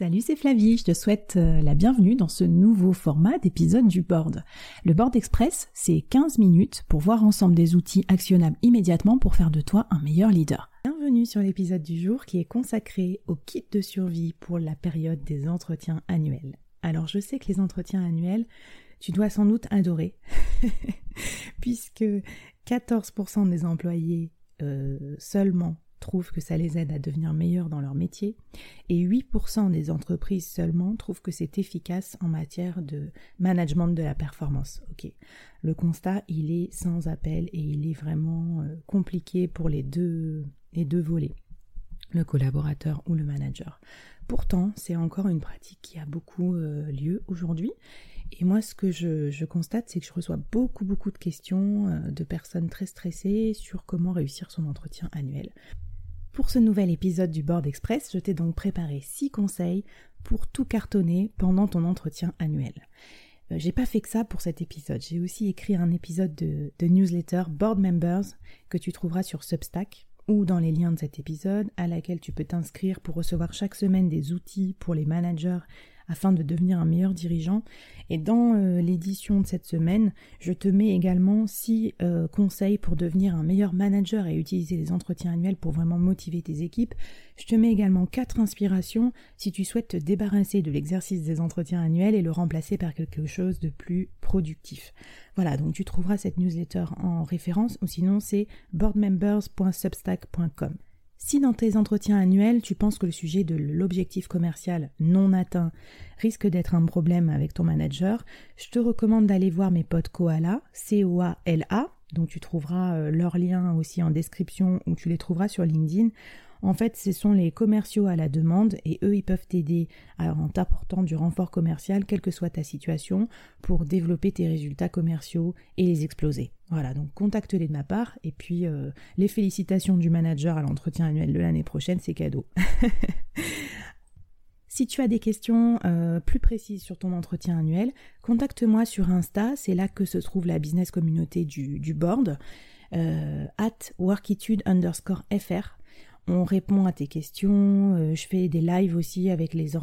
Salut, c'est Flavie, je te souhaite euh, la bienvenue dans ce nouveau format d'épisode du board. Le board express, c'est 15 minutes pour voir ensemble des outils actionnables immédiatement pour faire de toi un meilleur leader. Bienvenue sur l'épisode du jour qui est consacré au kit de survie pour la période des entretiens annuels. Alors je sais que les entretiens annuels, tu dois sans doute adorer, puisque 14% des employés euh, seulement trouvent que ça les aide à devenir meilleurs dans leur métier et 8% des entreprises seulement trouvent que c'est efficace en matière de management de la performance. Ok, le constat il est sans appel et il est vraiment euh, compliqué pour les deux, les deux volets, le collaborateur ou le manager. Pourtant, c'est encore une pratique qui a beaucoup euh, lieu aujourd'hui. Et moi, ce que je, constate, c'est que je reçois beaucoup, beaucoup de questions euh, de personnes très stressées sur comment réussir son entretien annuel. Pour ce nouvel épisode du Board Express, je t'ai donc préparé 6 conseils pour tout cartonner pendant ton entretien annuel. Euh, j'ai pas fait que ça pour cet épisode. J'ai aussi écrit un épisode de, de, newsletter Board Members que tu trouveras sur Substack ou dans les liens de cet épisode à laquelle tu peux t'inscrire pour recevoir chaque semaine des outils pour les managers afin de devenir un meilleur dirigeant. Et dans euh, l'édition de cette semaine, je te mets également six euh, conseils pour devenir un meilleur manager et utiliser les entretiens annuels pour vraiment motiver tes équipes. Je te mets également quatre inspirations si tu souhaites te débarrasser de l'exercice des entretiens annuels et le remplacer par quelque chose de plus productif. Voilà, donc tu trouveras cette newsletter en référence ou sinon c'est boardmembers.substack.com. Si dans tes entretiens annuels, tu penses que le sujet de l'objectif commercial non atteint risque d'être un problème avec ton manager, je te recommande d'aller voir mes potes Koala, C-O-A-L-A, dont tu trouveras euh, leur lien aussi en description ou tu les trouveras sur LinkedIn. En fait, ce sont les commerciaux à la demande et eux, ils peuvent t'aider en t'apportant du renfort commercial, quelle que soit ta situation, pour développer tes résultats commerciaux et les exploser. Voilà, donc contacte-les de ma part et puis euh, les félicitations du manager à l'entretien annuel de l'année prochaine, c'est cadeau. Si tu as des questions euh, plus précises sur ton entretien annuel, contacte-moi sur Insta, c'est là que se trouve la business communauté du, board, euh, at workitude underscore fr on répond à tes questions, euh, je fais des lives aussi avec les,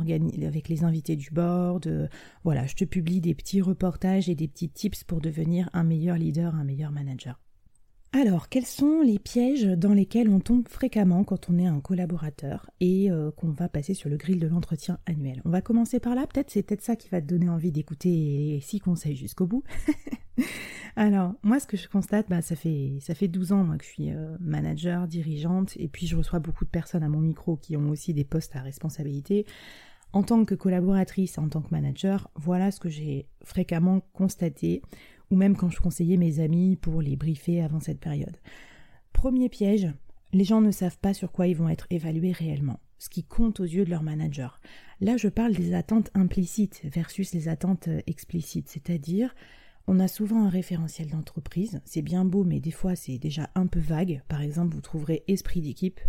invités du board, euh, voilà, je te publie des petits reportages et des petits tips pour devenir un meilleur leader, un meilleur manager. Alors, quels sont les pièges dans lesquels on tombe fréquemment quand on est un collaborateur et euh, qu'on va passer sur le grill de l'entretien annuel? On va commencer par là, peut-être c'est peut-être ça qui va te donner envie d'écouter six conseils jusqu'au bout. Alors, moi, ce que je constate, bah, ça fait ça fait 12 ans que je suis euh, manager, dirigeante, et puis je reçois beaucoup de personnes à mon micro qui ont aussi des postes à responsabilité. En tant que collaboratrice, en tant que manager, voilà ce que j'ai fréquemment constaté ou même quand je conseillais mes amis pour les briefer avant cette période. Premier piège, les gens ne savent pas sur quoi ils vont être évalués réellement, ce qui compte aux yeux de leur manager. Là, je parle des attentes implicites versus les attentes euh, explicites, c'est-à-dire on a souvent un référentiel d'entreprise, c'est bien beau, mais des fois c'est déjà un peu vague. Par exemple, vous trouverez esprit d'équipe.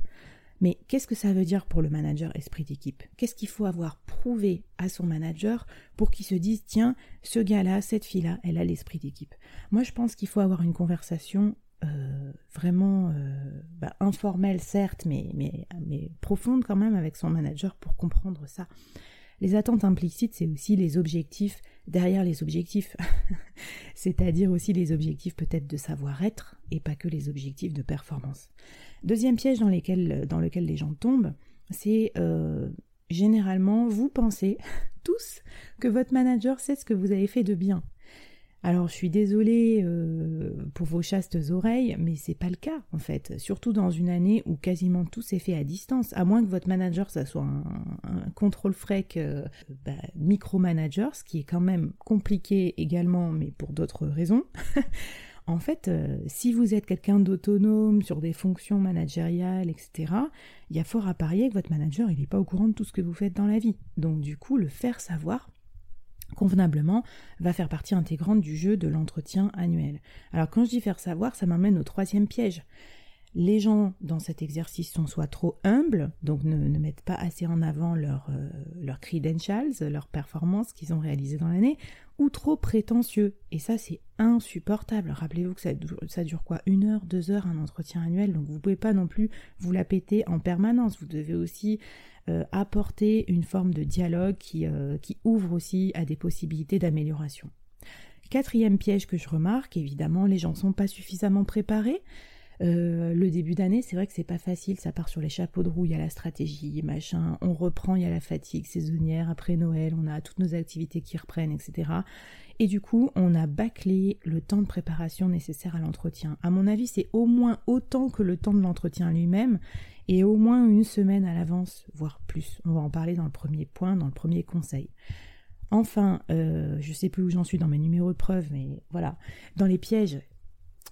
Mais qu'est-ce que ça veut dire pour le manager esprit d'équipe? Qu'est-ce qu'il faut avoir prouvé à son manager pour qu'il se dise tiens, ce gars-là, cette fille-là, elle a l'esprit d'équipe? Moi, je pense qu'il faut avoir une conversation euh, vraiment euh, bah, informelle, certes, mais, mais, mais profonde quand même avec son manager pour comprendre ça. Les attentes implicites, c'est aussi les objectifs derrière les objectifs, c'est-à-dire aussi les objectifs peut-être de savoir-être et pas que les objectifs de performance. Deuxième piège dans, lequel les gens tombent, c'est euh, généralement vous pensez tous que votre manager sait ce que vous avez fait de bien. Alors je suis désolée euh, pour vos chastes oreilles, mais c'est pas le cas en fait. Surtout dans une année où quasiment tout s'est fait à distance, à moins que votre manager ça soit un, contrôle frec euh, bah, micromanager, ce qui est quand même compliqué également, mais pour d'autres raisons. en fait, euh, si vous êtes quelqu'un d'autonome sur des fonctions managériales, etc., il y a fort à parier que votre manager il n'est pas au courant de tout ce que vous faites dans la vie. Donc du coup, le faire savoir convenablement va faire partie intégrante du jeu de l'entretien annuel. Alors quand je dis faire savoir, ça m'amène au troisième piège. Les gens dans cet exercice sont soit trop humbles, donc ne, mettent pas assez en avant leurs euh, credentials, leurs performances qu'ils ont réalisées dans l'année, ou trop prétentieux. Et ça, c'est insupportable. Rappelez-vous que ça, ça, dure quoi? Une heure, deux heures un entretien annuel, donc vous pouvez pas non plus vous la péter en permanence. Vous devez aussi euh, apporter une forme de dialogue qui, euh, qui ouvre aussi à des possibilités d'amélioration. Quatrième piège que je remarque, évidemment, les gens ne sont pas suffisamment préparés. Euh, le début d'année, c'est vrai que c'est pas facile, ça part sur les chapeaux de roue, il y a la stratégie, machin, on reprend, il y a la fatigue saisonnière, après Noël, on a toutes nos activités qui reprennent, etc. Et du coup, on a bâclé le temps de préparation nécessaire à l'entretien. À mon avis, c'est au moins autant que le temps de l'entretien lui-même, et au moins une semaine à l'avance, voire plus. On va en parler dans le premier point, dans le premier conseil. Enfin, euh, je sais plus où j'en suis dans mes numéros de preuves, mais voilà. Dans les pièges,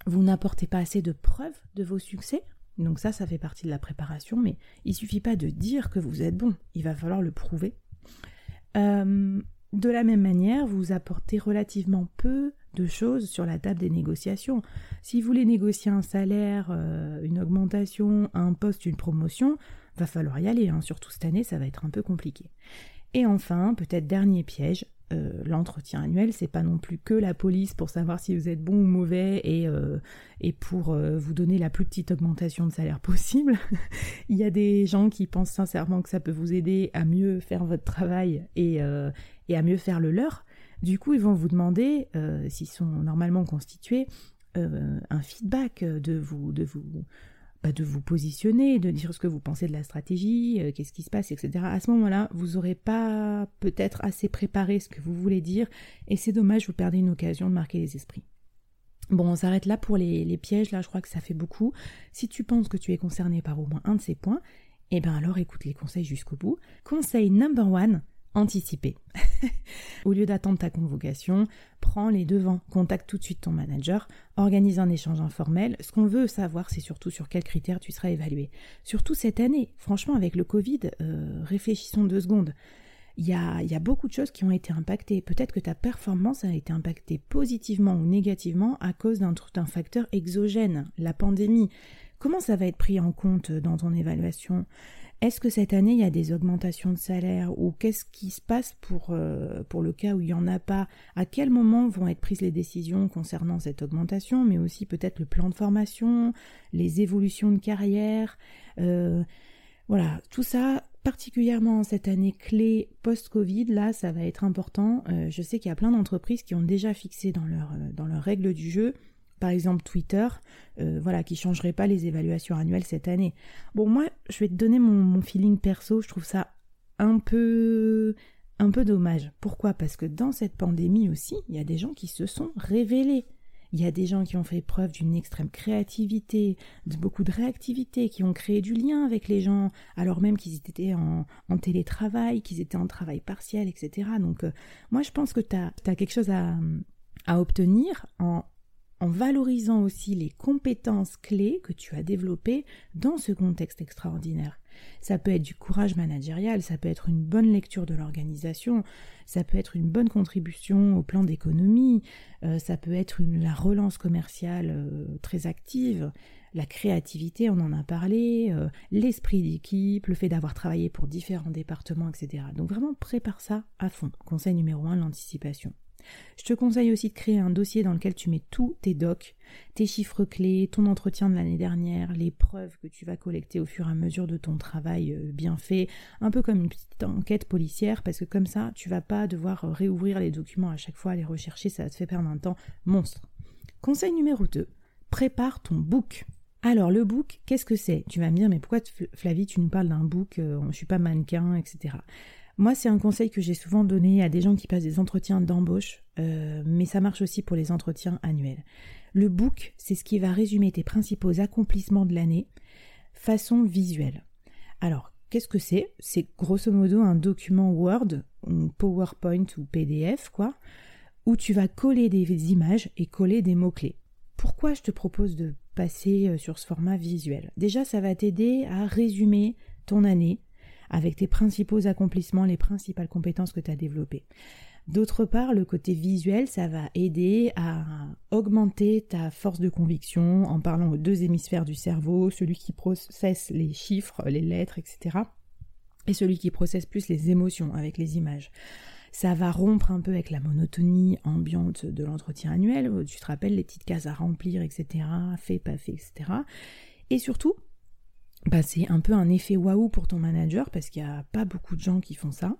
vous n'apportez pas assez de preuves de vos succès. Donc ça, ça fait partie de la préparation, mais il suffit pas de dire que vous êtes bon, il va falloir le prouver. Euh, de la même manière, vous apportez relativement peu de choses sur la table des négociations. Si vous voulez négocier un salaire, euh, une augmentation, un poste, une promotion, va falloir y aller. Hein. Surtout cette année, ça va être un peu compliqué. Et enfin, peut-être dernier piège, euh, l'entretien annuel, c'est pas non plus que la police pour savoir si vous êtes bon ou mauvais et, euh, et pour vous donner la plus petite augmentation de salaire possible. Il y a des gens qui pensent sincèrement que ça peut vous aider à mieux faire votre travail et, et à mieux faire le leur. Du coup, ils vont vous demander, s'ils sont normalement constitués, un feedback de vous, de vous bah, de vous positionner, de dire ce que vous pensez de la stratégie, euh, qu'est-ce qui se passe, etc. À ce moment-là, vous n'aurez pas peut-être assez préparé ce que vous voulez dire, et c'est dommage, vous perdez une occasion de marquer les esprits. Bon, on s'arrête là pour les, les, pièges, là je crois que ça fait beaucoup. Si tu penses que tu es concerné par au moins un de ces points, eh bien alors écoute les conseils jusqu'au bout. Conseil number one, anticiper. Au lieu d'attendre ta convocation, prends les devants, contacte tout de suite ton manager, organise un échange informel. Ce qu'on veut savoir, c'est surtout sur quels critères tu seras évalué. Surtout cette année, franchement, avec le Covid, euh, réfléchissons deux secondes. Il y, a, il y a beaucoup de choses qui ont été impactées. Peut-être que ta performance a été impactée positivement ou négativement à cause d'un facteur exogène, la pandémie. Comment ça va être pris en compte dans ton évaluation? Est-ce que cette année, il y a des augmentations de salaire ou qu'est-ce qui se passe pour, euh, le cas où il n'y en a pas? À quel moment vont être prises les décisions concernant cette augmentation, mais aussi peut-être le plan de formation, les évolutions de carrière euh, Voilà, tout ça, particulièrement cette année clé post-Covid, là, ça va être important. Euh, je sais qu'il y a plein d'entreprises qui ont déjà fixé dans leur, dans leurs règles du jeu par exemple Twitter, euh, voilà, qui changerait pas les évaluations annuelles cette année. Bon, moi, je vais te donner mon, feeling perso, je trouve ça un peu un peu dommage. Pourquoi? Parce que dans cette pandémie aussi, il y a des gens qui se sont révélés. Il y a des gens qui ont fait preuve d'une extrême créativité, de beaucoup de réactivité, qui ont créé du lien avec les gens, alors même qu'ils étaient en, télétravail, qu'ils étaient en travail partiel, etc. Donc euh, moi je pense que tu as, quelque chose à, à obtenir en en valorisant aussi les compétences clés que tu as développées dans ce contexte extraordinaire. Ça peut être du courage managérial, ça peut être une bonne lecture de l'organisation, ça peut être une bonne contribution au plan d'économie, euh, ça peut être la relance commerciale euh, très active, la créativité, on en a parlé, euh, l'esprit d'équipe, le fait d'avoir travaillé pour différents départements, etc. Donc vraiment prépare ça à fond. Conseil numéro un, l'anticipation. Je te conseille aussi de créer un dossier dans lequel tu mets tous tes docs, tes chiffres clés, ton entretien de l'année dernière, les preuves que tu vas collecter au fur et à mesure de ton travail euh, bien fait, un peu comme une petite enquête policière, parce que comme ça, tu vas pas devoir réouvrir les documents à chaque fois, les rechercher, ça te faire perdre un temps monstre. Conseil numéro 2, prépare ton book. Alors le book, qu'est-ce que c'est? Tu vas me dire, mais pourquoi Flavie, tu nous parles d'un book, euh, je suis pas mannequin, etc. Moi, c'est un conseil que j'ai souvent donné à des gens qui passent des entretiens d'embauche, euh, mais ça marche aussi pour les entretiens annuels. Le book, c'est ce qui va résumer tes principaux accomplissements de l'année façon visuelle. Alors, qu'est-ce que c'est? C'est grosso modo un document Word, ou PowerPoint ou PDF, quoi, où tu vas coller des images et coller des mots-clés. Pourquoi je te propose de passer euh, sur ce format visuel? Déjà, ça va t'aider à résumer ton année, avec tes principaux accomplissements, les principales compétences que tu as développées. D'autre part, le côté visuel, ça va aider à augmenter ta force de conviction en parlant aux deux hémisphères du cerveau, celui qui processe les chiffres, les lettres, etc. et celui qui processe plus les émotions avec les images. Ça va rompre un peu avec la monotonie ambiante de l'entretien annuel, tu te rappelles les petites cases à remplir, etc., fait, pas fait, etc. Et surtout, bah, c'est un peu un effet waouh pour ton manager parce qu'il n'y a pas beaucoup de gens qui font ça.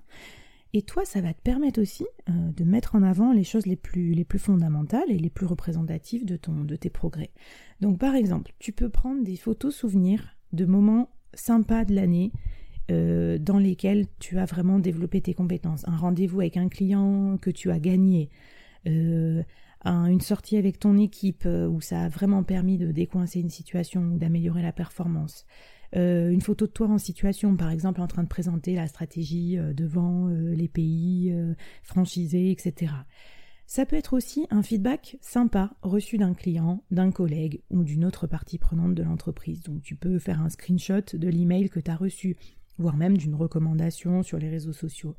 Et toi, ça va te permettre aussi euh, de mettre en avant les choses les plus, les plus fondamentales et les plus représentatives de tes progrès. Donc par exemple, tu peux prendre des photos souvenirs de moments sympas de l'année euh, dans lesquels tu as vraiment développé tes compétences. Un rendez-vous avec un client que tu as gagné, euh, une sortie avec ton équipe où ça a vraiment permis de décoincer une situation ou d'améliorer la performance. Euh, une photo de toi en situation, par exemple en train de présenter la stratégie euh, devant euh, les pays franchisés, etc. Ça peut être aussi un feedback sympa reçu d'un client, d'un collègue ou d'une autre partie prenante de l'entreprise. Donc tu peux faire un screenshot de l'email que tu as reçu, voire même d'une recommandation sur les réseaux sociaux.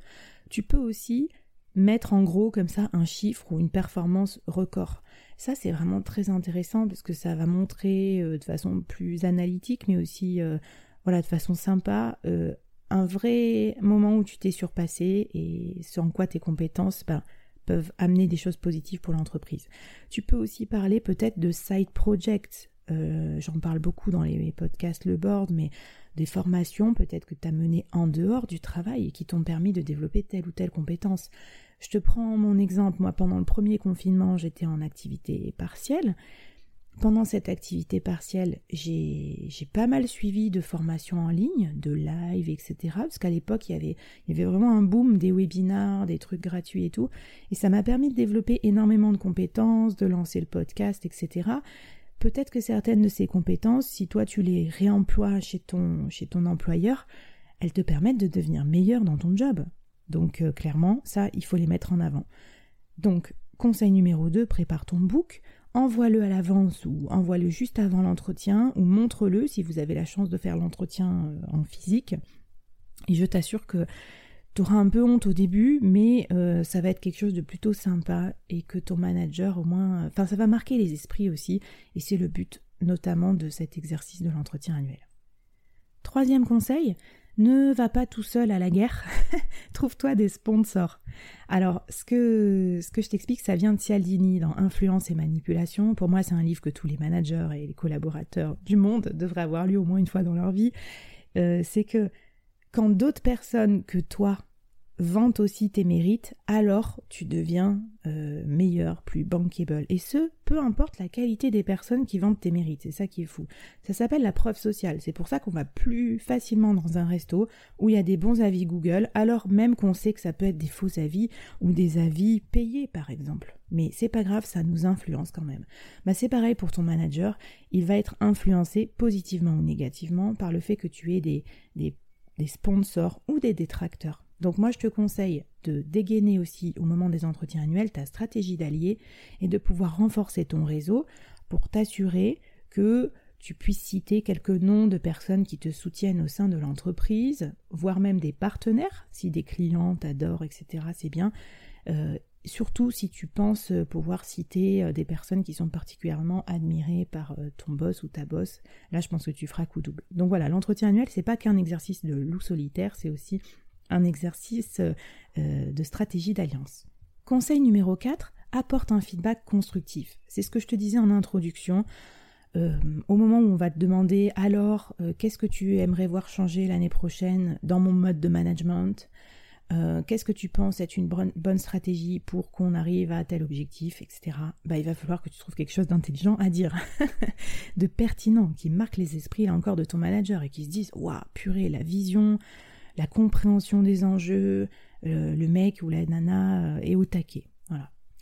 Tu peux aussi mettre en gros comme ça un chiffre ou une performance record. Ça, c'est vraiment très intéressant parce que ça va montrer euh, de façon plus analytique, mais aussi euh, voilà, de façon sympa, euh, un vrai moment où tu t'es surpassé et en quoi tes compétences ben, peuvent amener des choses positives pour l'entreprise. Tu peux aussi parler peut-être de side projects. J'en parle beaucoup dans les podcasts Le Board, mais des formations peut-être que tu as menées en dehors du travail et qui t'ont permis de développer telle ou telle compétence. Je te prends mon exemple, moi pendant le premier confinement j'étais en activité partielle. Pendant cette activité partielle, j'ai pas mal suivi de formations en ligne, de live, etc. Parce qu'à l'époque, il y, avait, il y avait vraiment un boom des webinars, des trucs gratuits et tout. Et ça m'a permis de développer énormément de compétences, de lancer le podcast, etc. Peut-être que certaines de ces compétences, si toi tu les réemploies chez ton, chez ton employeur, elles te permettent de devenir meilleur dans ton job. Donc euh, clairement, ça, il faut les mettre en avant. Donc, conseil numéro 2, prépare ton book, envoie-le à l'avance ou envoie-le juste avant l'entretien ou montre-le si vous avez la chance de faire l'entretien euh, en physique. Et je t'assure que tu auras un peu honte au début, mais euh, ça va être quelque chose de plutôt sympa et que ton manager au moins... Enfin, ça va marquer les esprits aussi et c'est le but notamment de cet exercice de l'entretien annuel. Troisième conseil, ne va pas tout seul à la guerre, trouve-toi des sponsors. Alors, ce que, ce que je t'explique, ça vient de Cialdini dans Influence et Manipulation. Pour moi, c'est un livre que tous les managers et les collaborateurs du monde devraient avoir lu au moins une fois dans leur vie. Euh, c'est que quand d'autres personnes que toi vante aussi tes mérites, alors tu deviens euh, meilleur, plus bankable. Et ce, peu importe la qualité des personnes qui vantent tes mérites. C'est ça qui est fou. Ça s'appelle la preuve sociale. C'est pour ça qu'on va plus facilement dans un resto où il y a des bons avis Google, alors même qu'on sait que ça peut être des faux avis ou des avis payés, par exemple. Mais c'est pas grave, ça nous influence quand même. Bah c'est pareil pour ton manager. Il va être influencé positivement ou négativement par le fait que tu aies des, des sponsors ou des détracteurs. Donc moi je te conseille de dégainer aussi au moment des entretiens annuels ta stratégie d'allié et de pouvoir renforcer ton réseau pour t'assurer que tu puisses citer quelques noms de personnes qui te soutiennent au sein de l'entreprise, voire même des partenaires, si des clients t'adorent, etc. C'est bien. Euh, surtout si tu penses pouvoir citer euh, des personnes qui sont particulièrement admirées par euh, ton boss ou ta boss, là je pense que tu feras coup double. Donc voilà, l'entretien annuel, c'est pas qu'un exercice de loup solitaire, c'est aussi un exercice euh, de stratégie d'alliance. Conseil numéro 4, apporte un feedback constructif. C'est ce que je te disais en introduction. Euh, au moment où on va te demander alors euh, qu'est-ce que tu aimerais voir changer l'année prochaine dans mon mode de management, qu'est-ce que tu penses être une bonne stratégie pour qu'on arrive à tel objectif, etc. Bah, il va falloir que tu trouves quelque chose d'intelligent à dire, de pertinent, qui marque les esprits là encore de ton manager et qui se dise waouh purée la vision, la compréhension des enjeux, euh, le mec ou la nana euh, est au taquet.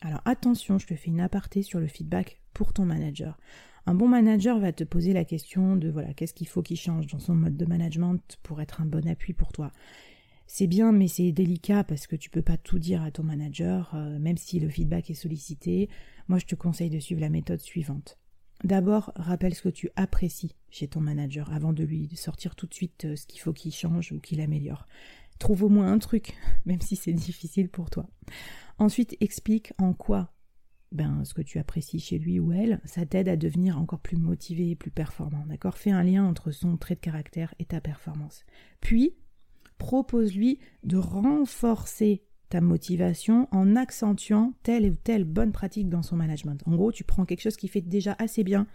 Alors attention, je te fais une aparté sur le feedback pour ton manager. Un bon manager va te poser la question de voilà, qu'est-ce qu'il faut qu'il change dans son mode de management pour être un bon appui pour toi. C'est bien, mais c'est délicat parce que tu peux pas tout dire à ton manager, euh, même si le feedback est sollicité. Moi, je te conseille de suivre la méthode suivante. D'abord, rappelle ce que tu apprécies chez ton manager avant de lui sortir tout de suite euh, ce qu'il faut qu'il change ou qu'il améliore. Trouve au moins un truc, même si c'est difficile pour toi. Ensuite, explique en quoi ben, ce que tu apprécies chez lui ou elle, ça t'aide à devenir encore plus motivé et plus performant. D'accord? Fais un lien entre son trait de caractère et ta performance. Puis, propose-lui de renforcer ta motivation en accentuant telle ou telle bonne pratique dans son management. En gros, tu prends quelque chose qui fait déjà assez bien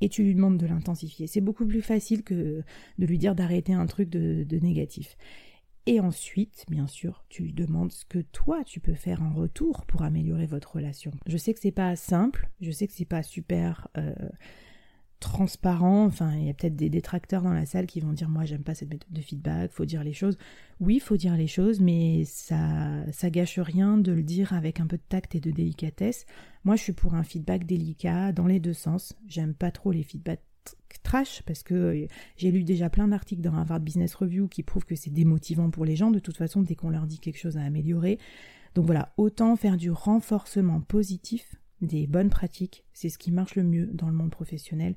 et tu lui demandes de l'intensifier. C'est beaucoup plus facile que de lui dire d'arrêter un truc de, négatif. Et ensuite, bien sûr, tu lui demandes ce que toi tu peux faire en retour pour améliorer votre relation. Je sais que c'est pas simple, je sais que c'est pas super euh, transparent. Enfin, il y a peut-être des détracteurs dans la salle qui vont dire moi j'aime pas cette méthode de feedback, faut dire les choses. Oui, faut dire les choses, mais ça ça gâche rien de le dire avec un peu de tact et de délicatesse. Moi, je suis pour un feedback délicat dans les deux sens. J'aime pas trop les feedbacks trash parce que euh, j'ai lu déjà plein d'articles dans Harvard Business Review qui prouvent que c'est démotivant pour les gens de toute façon dès qu'on leur dit quelque chose à améliorer. Donc voilà, autant faire du renforcement positif des bonnes pratiques, c'est ce qui marche le mieux dans le monde professionnel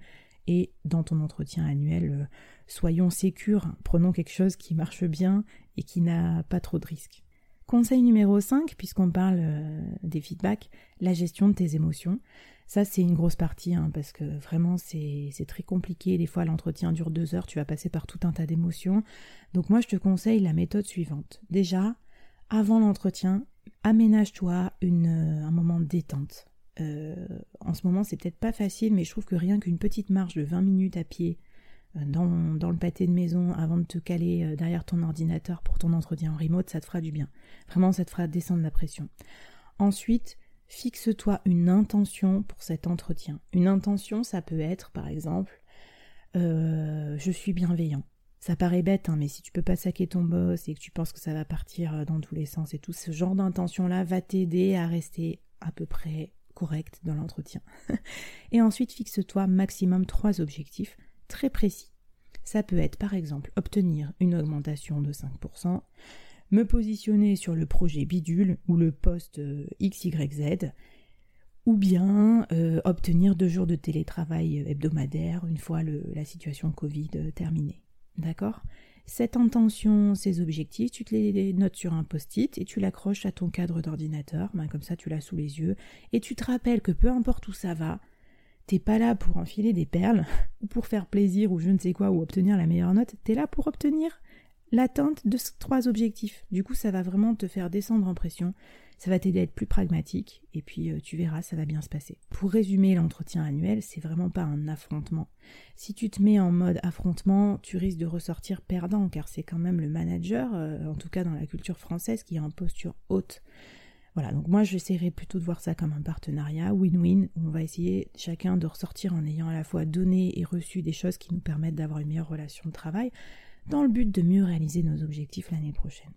et dans ton entretien annuel. Euh, soyons sécures, prenons quelque chose qui marche bien et qui n'a pas trop de risques. Conseil numéro 5, puisqu'on parle euh, des feedbacks, la gestion de tes émotions. Ça, c'est une grosse partie, hein, parce que vraiment, c'est très compliqué. Des fois, l'entretien dure deux heures, tu vas passer par tout un tas d'émotions. Donc moi, je te conseille la méthode suivante. Déjà, avant l'entretien, aménage-toi un moment de détente. Euh, en ce moment, c'est peut-être pas facile, mais je trouve que rien qu'une petite marche de 20 minutes à pied euh, dans, le pâté de maison avant de te caler euh, derrière ton ordinateur pour ton entretien en remote, ça te fera du bien. Vraiment, ça te fera descendre la pression. Ensuite, fixe-toi une intention pour cet entretien. Une intention, ça peut être, par exemple, je suis bienveillant. Ça paraît bête, hein, mais si tu peux pas saquer ton boss et que tu penses que ça va partir dans tous les sens et tout, ce genre d'intention-là va t'aider à rester à peu près correct dans l'entretien. et ensuite, fixe-toi maximum trois objectifs très précis. Ça peut être par exemple obtenir une augmentation de 5%, me positionner sur le projet bidule ou le poste euh, XYZ, ou bien euh, obtenir deux jours de télétravail hebdomadaire une fois la situation Covid euh, terminée. D'accord? Cette intention, ces objectifs, tu te les notes sur un post-it et tu l'accroches à ton cadre d'ordinateur, ben comme ça tu l'as sous les yeux, et tu te rappelles que peu importe où ça va, t'es pas là pour enfiler des perles, ou pour faire plaisir, ou je ne sais quoi, ou obtenir la meilleure note, t'es là pour obtenir l'atteinte de ces trois objectifs. Du coup, ça va vraiment te faire descendre en pression, ça va t'aider à être plus pragmatique, et puis euh, tu verras, ça va bien se passer. Pour résumer, l'entretien annuel, c'est vraiment pas un affrontement. Si tu te mets en mode affrontement, tu risques de ressortir perdant, car c'est quand même le manager, euh, en tout cas dans la culture française, qui est en posture haute. Voilà, donc moi j'essaierai plutôt de voir ça comme un partenariat win-win, où on va essayer chacun de ressortir en ayant à la fois donné et reçu des choses qui nous permettent d'avoir une meilleure relation de travail, dans le but de mieux réaliser nos objectifs l'année prochaine.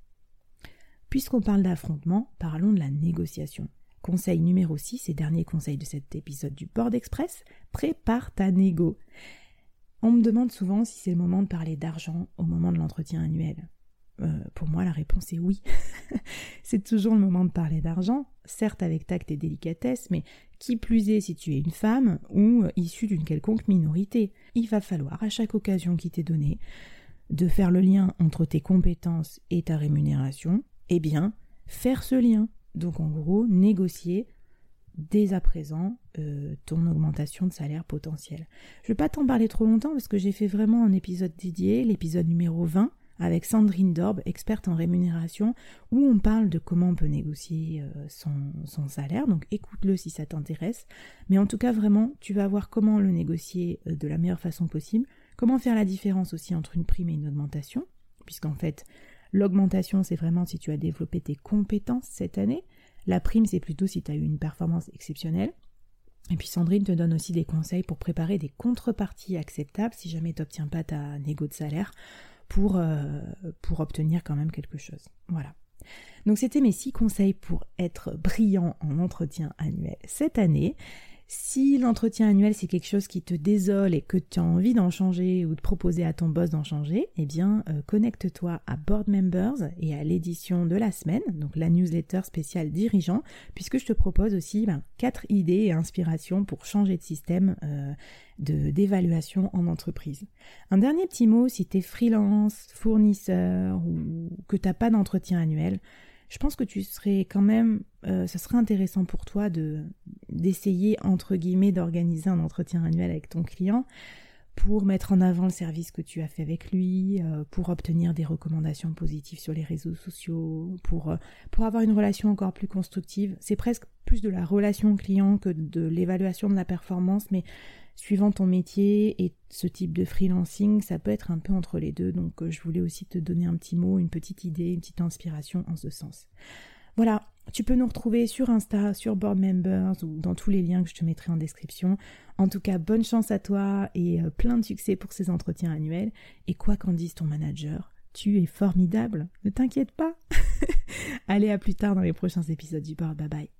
Puisqu'on parle d'affrontement, parlons de la négociation. Conseil numéro 6 et dernier conseil de cet épisode du Board Express, prépare ta négo. On me demande souvent si c'est le moment de parler d'argent au moment de l'entretien annuel. Euh, pour moi, la réponse est oui. c'est toujours le moment de parler d'argent, certes avec tact et délicatesse, mais qui plus est si tu es une femme ou issue d'une quelconque minorité. Il va falloir, à chaque occasion qui t'est donnée, de faire le lien entre tes compétences et ta rémunération, eh bien, faire ce lien. Donc en gros, négocier dès à présent euh, ton augmentation de salaire potentiel. Je ne vais pas t'en parler trop longtemps parce que j'ai fait vraiment un épisode dédié, l'épisode numéro 20, avec Sandrine Dorb, experte en rémunération, où on parle de comment on peut négocier euh, son, son, salaire. Donc écoute-le si ça t'intéresse. Mais en tout cas, vraiment, tu vas voir comment le négocier euh, de la meilleure façon possible, comment faire la différence aussi entre une prime et une augmentation, puisqu'en fait, L'augmentation, c'est vraiment si tu as développé tes compétences cette année. La prime, c'est plutôt si tu as eu une performance exceptionnelle. Et puis Sandrine te donne aussi des conseils pour préparer des contreparties acceptables si jamais tu n'obtiens pas ta négo de salaire pour, euh, pour obtenir quand même quelque chose. Voilà. Donc c'était mes six conseils pour être brillant en entretien annuel cette année. Si l'entretien annuel c'est quelque chose qui te désole et que tu as envie d'en changer ou de proposer à ton boss d'en changer, eh bien euh, connecte-toi à Board Members et à l'édition de la semaine, donc la newsletter spéciale dirigeant, puisque je te propose aussi ben, quatre idées et inspirations pour changer de système euh, d'évaluation en entreprise. Un dernier petit mot, si tu es freelance, fournisseur ou que tu n'as pas d'entretien annuel, je pense que tu serais quand même, euh, serait intéressant pour toi de d'essayer entre guillemets d'organiser un entretien annuel avec ton client pour mettre en avant le service que tu as fait avec lui, euh, pour obtenir des recommandations positives sur les réseaux sociaux, euh, pour avoir une relation encore plus constructive. C'est presque plus de la relation client que de l'évaluation de la performance, mais suivant ton métier et ce type de freelancing, ça peut être un peu entre les deux. Donc euh, je voulais aussi te donner un petit mot, une petite idée, une petite inspiration en ce sens. Voilà, tu peux nous retrouver sur Insta, sur Board Members ou dans tous les liens que je te mettrai en description. En tout cas, bonne chance à toi et euh, plein de succès pour ces entretiens annuels. Et quoi qu'en dise ton manager, tu es formidable, ne t'inquiète pas. Allez, à plus tard dans les prochains épisodes du Board. Bye bye.